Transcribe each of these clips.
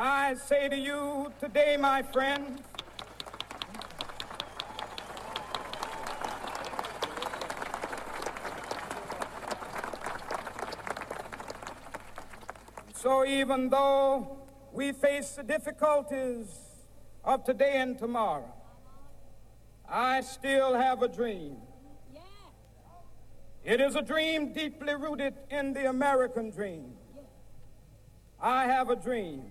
I say to you today, my friends, so even though we face the difficulties of today and tomorrow, I still have a dream. It is a dream deeply rooted in the American dream. I have a dream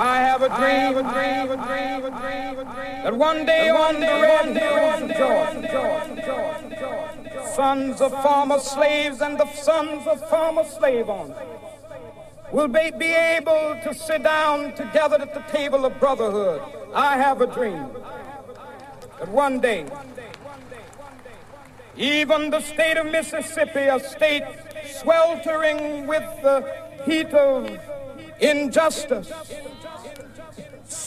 I have a dream, a dream, a dream, a dream, a dream, that one day on the red hills of Georgia, sons of former slaves and the sons of former slave owners. Will be, be able to sit down together at the table of brotherhood. I have a dream that one day, even the state of Mississippi, a state sweltering with the heat of injustice,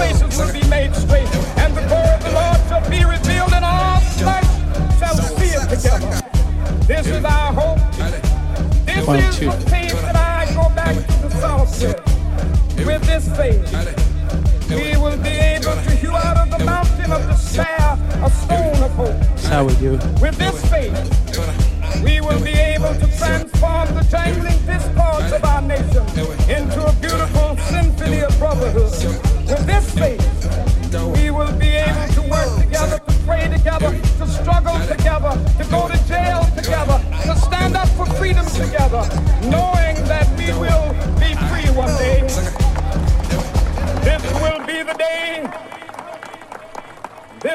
Places will be made straight. And the glory of the Lord shall be revealed, and all flesh shall see it together. This is our hope. This One, is two. the faith that I go back to the south with. With this faith, we will be able to hew out of the mountain of despair a stone of hope. That's how we do. With this faith, we will be able to transform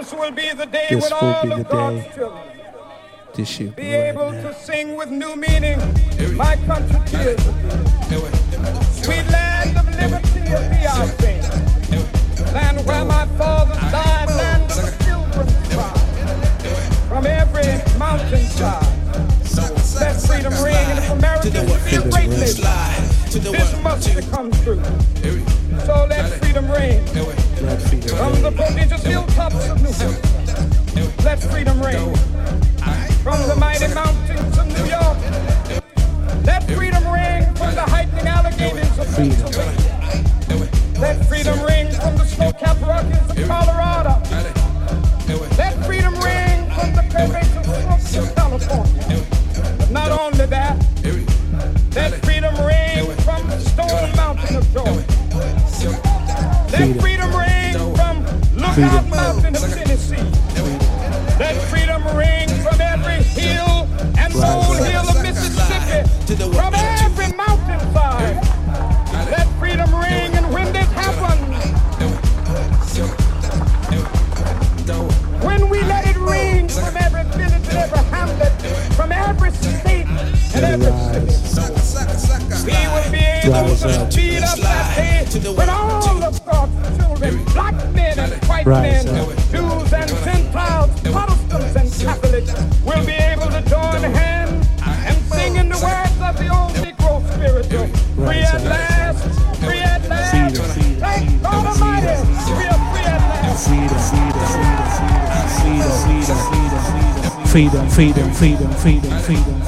This will be the day this when all of God's children this year, be right able now. to sing with new meaning. My country tears. Sweet land of liberty will be our thing. Land where my fathers died, land of the children cry. From every mountain mountainside, let freedom ring and if America is greatly, this must become true. So let freedom ring let freedom From the prodigious hilltops of New York, let freedom ring. From the mighty mountains of New York, let freedom ring from the heightening Alleghenies of Pennsylvania. Let freedom ring from the snow-capped Rockies of Colorado. Let freedom ring from the Quebec freedom, freedom, freedom, freedom, freedom.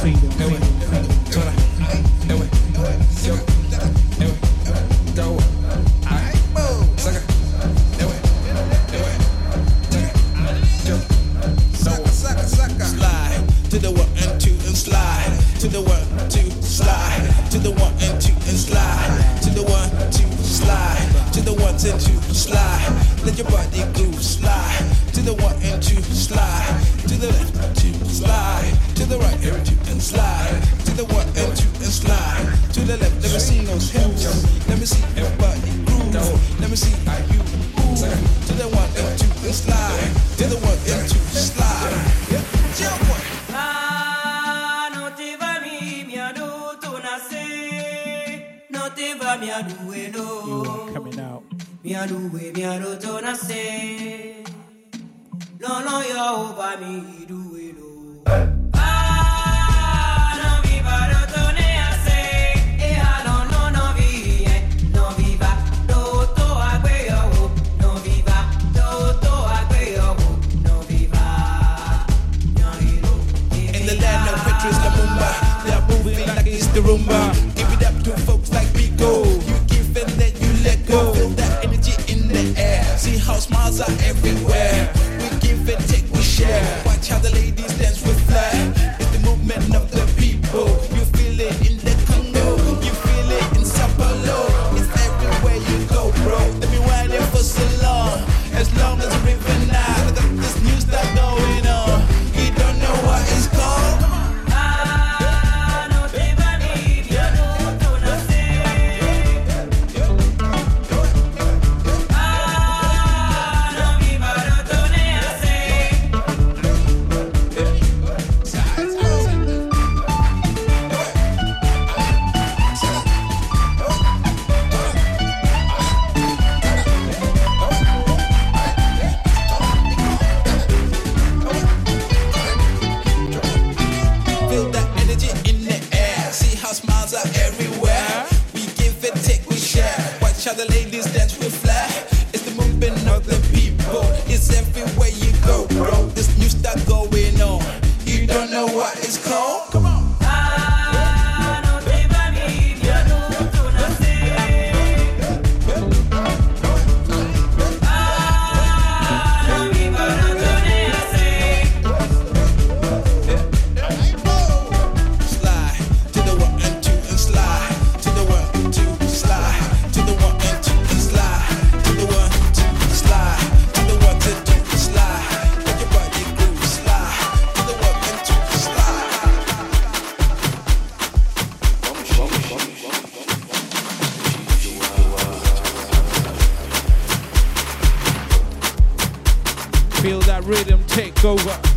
rhythm take over.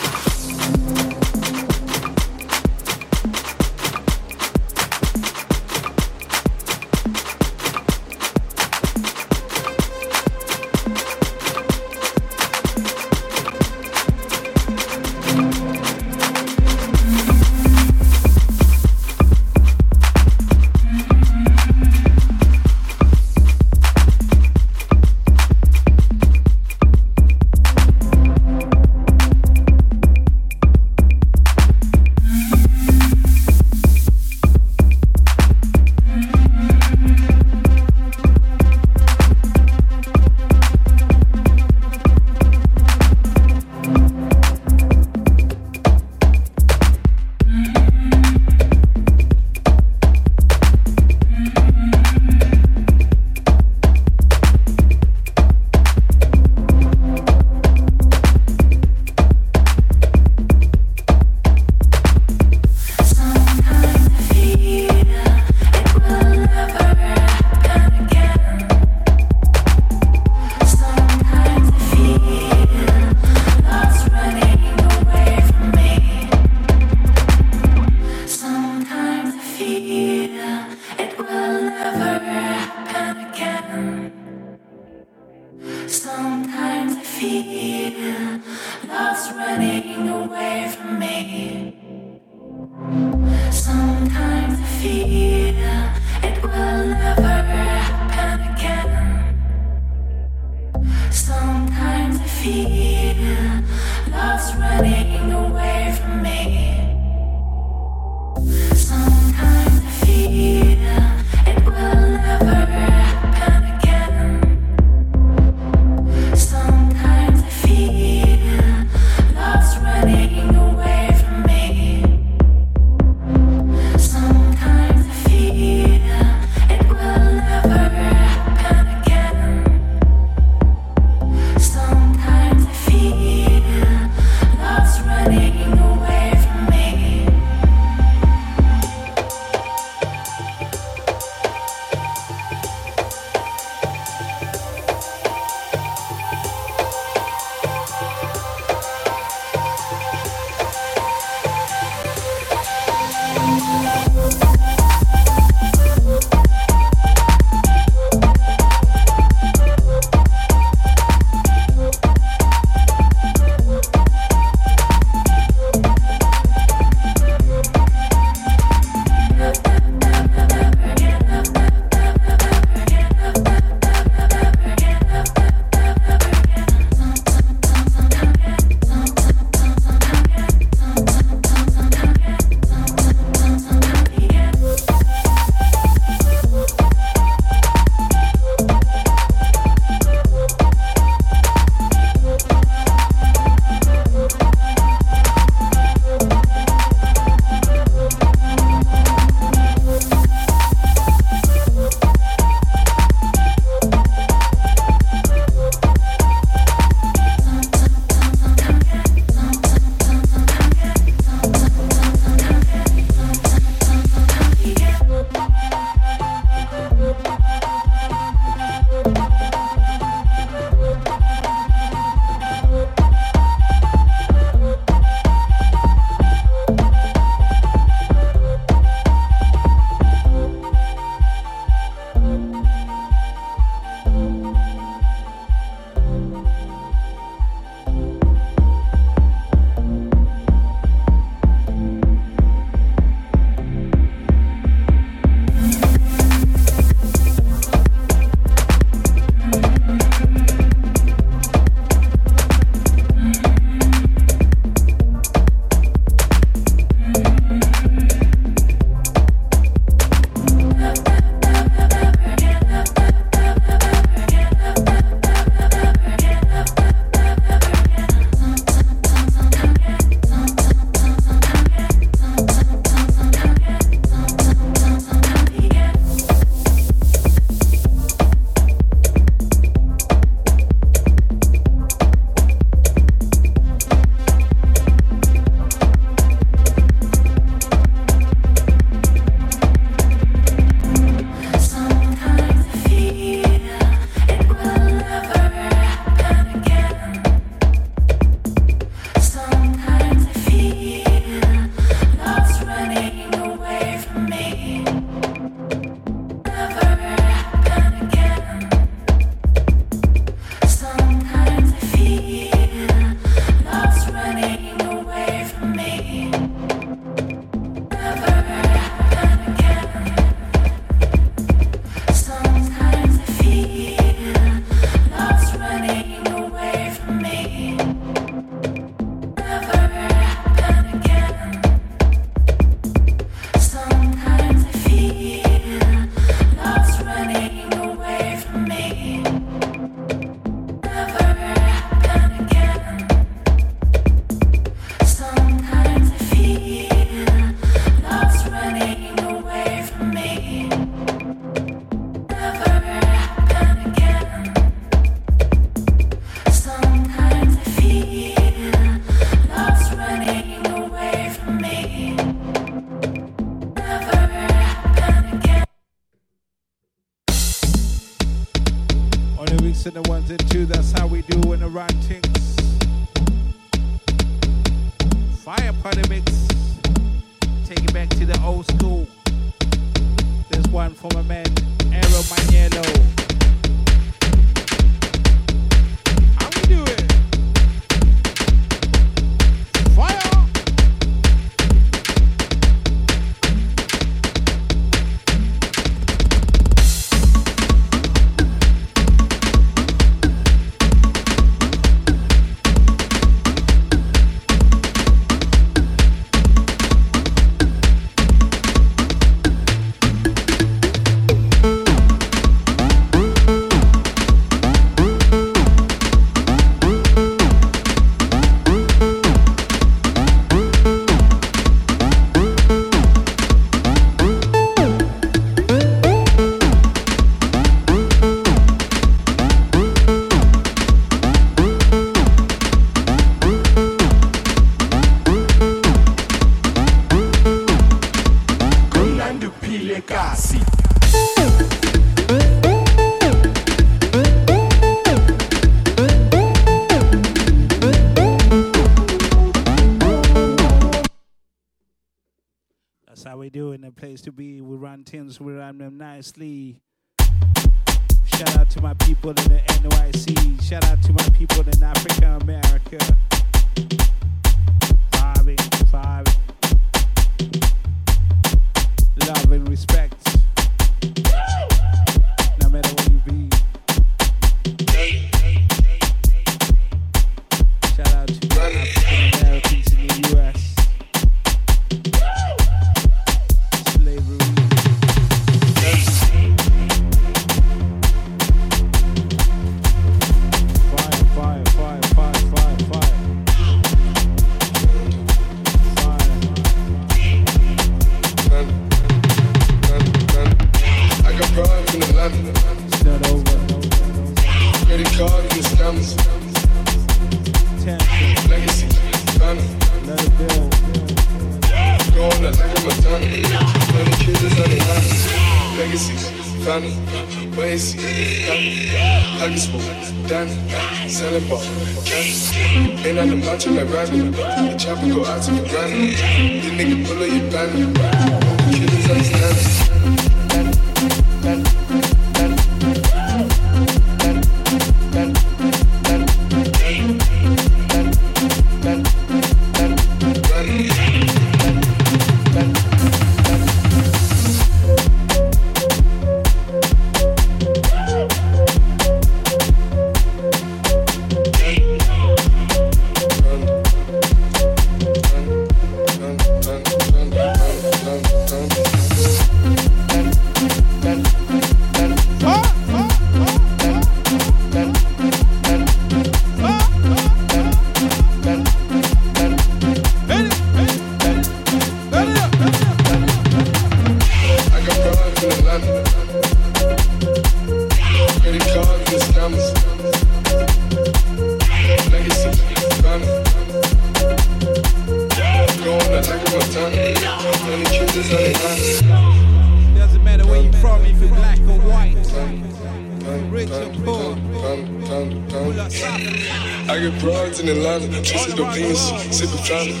I get broads in Atlanta, twisted up beans, sipping fountain.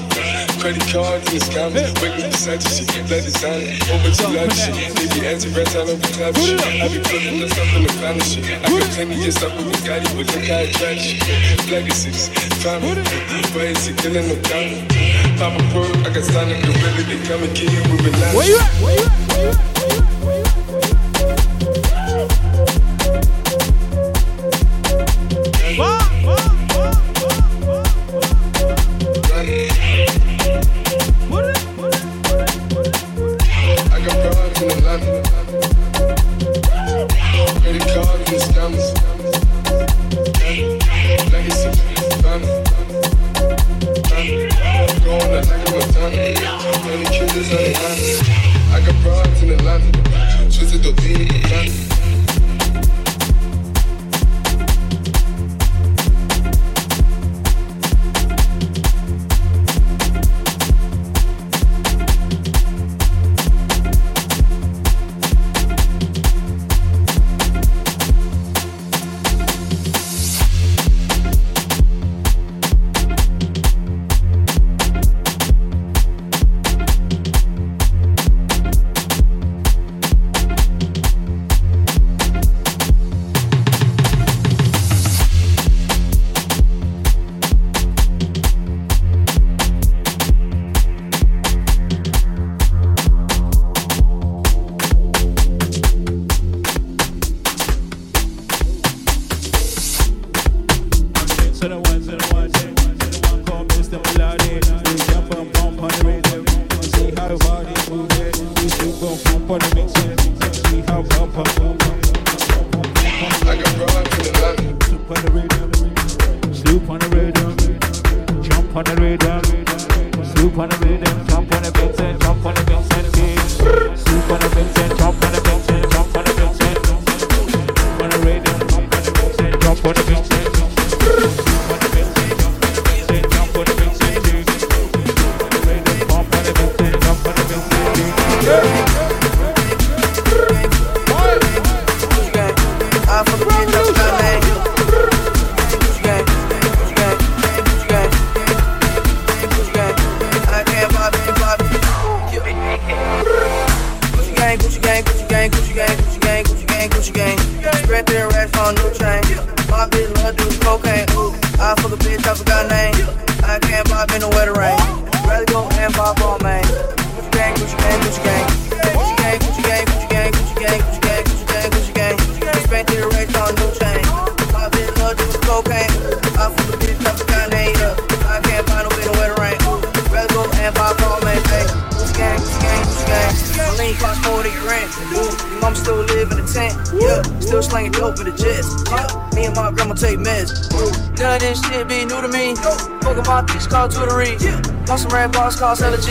Credit cards in the scam, wake up beside you, she get that designer. Over to live shit, they be anti-rental, I'm clap shit. I be putting this up in the finest shit. I got plenty years up with Bugatti, but look how I track shit. Legacies, family, it's to killing no county. Pop a bird, I got sign up, the really, they come and kill you with Atlanta. Where you at? Where you at? Where you at? cost, cost,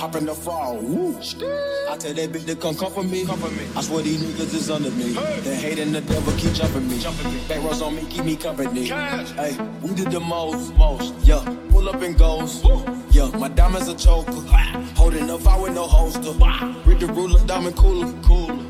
Hop in the fall, woo. I tell that bitch to come comfort me. Comfort me. I swear these niggas is under me. The hate and the devil keep jumping me. Jumping me. Back rows on me, keep me company. Hey, we did the most, most. Yeah, pull up and goes. Yeah, my diamonds a choker. Holding up, I with no holster. Read the ruler, diamond cooler. Cool.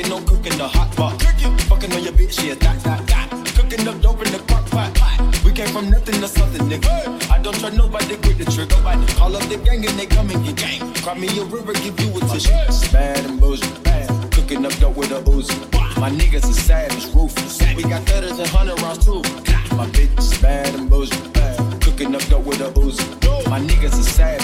smoking, no cooking, the hot pot. Fucking on your bitch, yeah, that, that, that. Cooking up dope in the crock pot. We came from nothing to something, nigga. I don't trust nobody, grip the trigger. Call up the gang and they come and get gang. Cry me a river, give you a tissue. Bad and bullshit, bad. Cooking up dope with a Uzi. My niggas are savage, ruthless. We got thudders and hundred rounds too. My bitch is bad and bullshit, bad. Cooking up dope with a Uzi. My niggas are savage,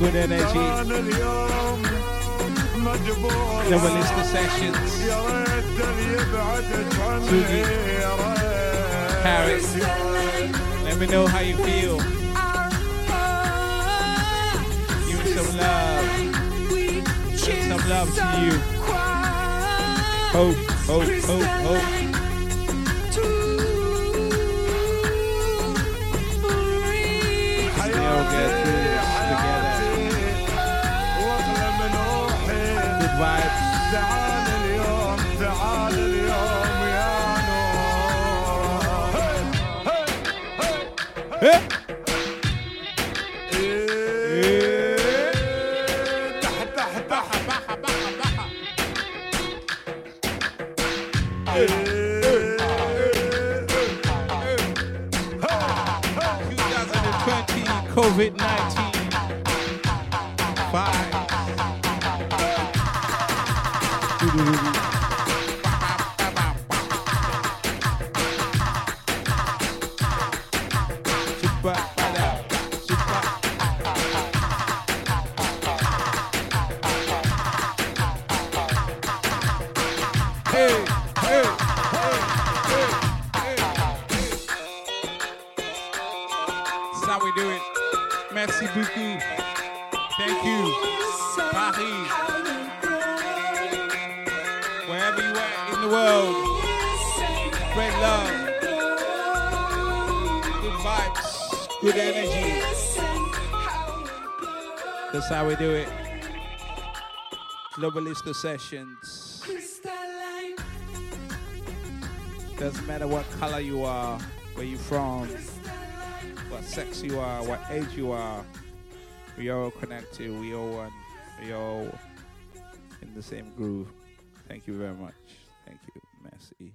good energy. Globalista sessions. Tsugi. Paris. Let me know how you feel. Give me some love. Some love to you. Hope, hope, hope, hope. Get through. Vibes. How we do it. Globalista sessions. Doesn't matter what color you are, where you're from, what sex you are, what age you are. We all connected. We all one. We all in the same groove. Thank you very much. Thank you. Merci.